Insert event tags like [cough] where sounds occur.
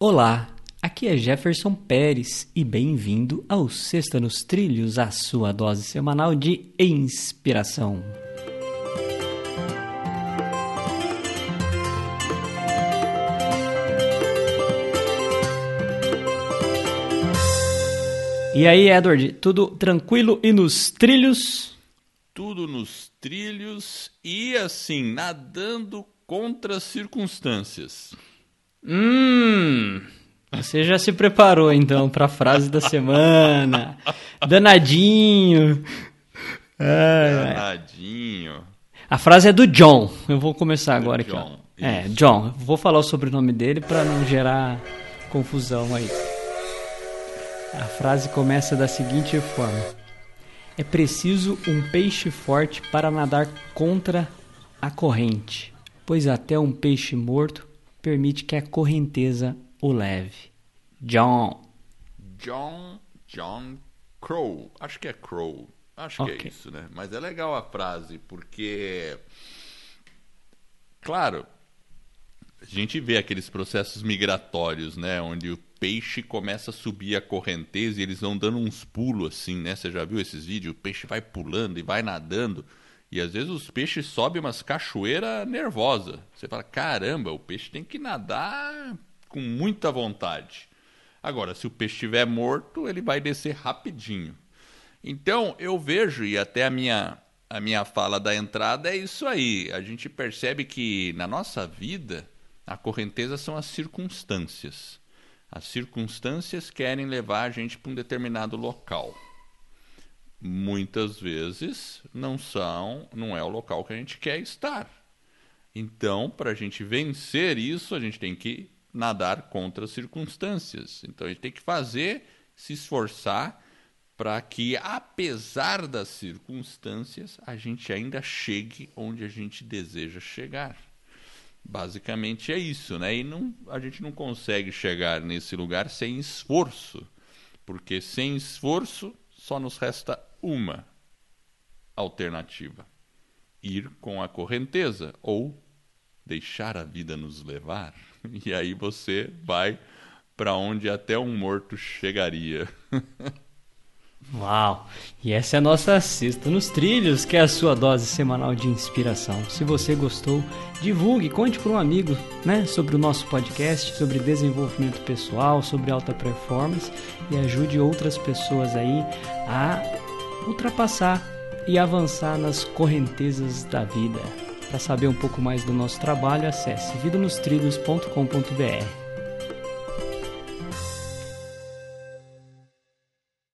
Olá, aqui é Jefferson Pérez e bem-vindo ao Sexta nos Trilhos, a sua dose semanal de inspiração. E aí, Edward, tudo tranquilo e nos trilhos? Tudo nos trilhos e assim, nadando contra as circunstâncias. Hum, você já se preparou então para a frase da semana. Danadinho. Danadinho. A frase é do John. Eu vou começar agora John, aqui. Ó. É, John. Vou falar o sobrenome dele para não gerar confusão aí. A frase começa da seguinte forma: É preciso um peixe forte para nadar contra a corrente, pois até um peixe morto permite que a correnteza o leve. John. John John Crow. Acho que é Crow. Acho que Ok. é isso, né? Mas é legal a frase porque claro, a gente vê aqueles processos migratórios, né, onde o peixe começa a subir a correnteza e eles vão dando uns pulos assim, né? Você já viu esses vídeos? O peixe vai pulando e vai nadando. E às vezes os peixes sobem umas cachoeiras nervosa. Você fala, caramba, o peixe tem que nadar com muita vontade. Agora, se o peixe estiver morto, ele vai descer rapidinho. Então, eu vejo, e até a minha, a minha fala da entrada é isso aí. A gente percebe que na nossa vida, a correnteza são as circunstâncias. As circunstâncias querem levar a gente para um determinado local. Muitas vezes não são, não é o local que a gente quer estar. Então, para a gente vencer isso, a gente tem que nadar contra as circunstâncias. Então, a gente tem que fazer, se esforçar para que, apesar das circunstâncias, a gente ainda chegue onde a gente deseja chegar. Basicamente é isso, né? E não, a gente não consegue chegar nesse lugar sem esforço, porque sem esforço só nos resta uma alternativa: ir com a correnteza ou deixar a vida nos levar. [laughs] E aí você vai para onde até um morto chegaria. [laughs] Uau! E essa é a nossa Sexta nos Trilhos, que é a sua dose semanal de inspiração. Se você gostou, divulgue, conte para um amigo né, sobre o nosso podcast, sobre desenvolvimento pessoal, sobre alta performance e ajude outras pessoas aí a ultrapassar e avançar nas correntezas da vida. Para saber um pouco mais do nosso trabalho, acesse vidanostrilhos.com.br.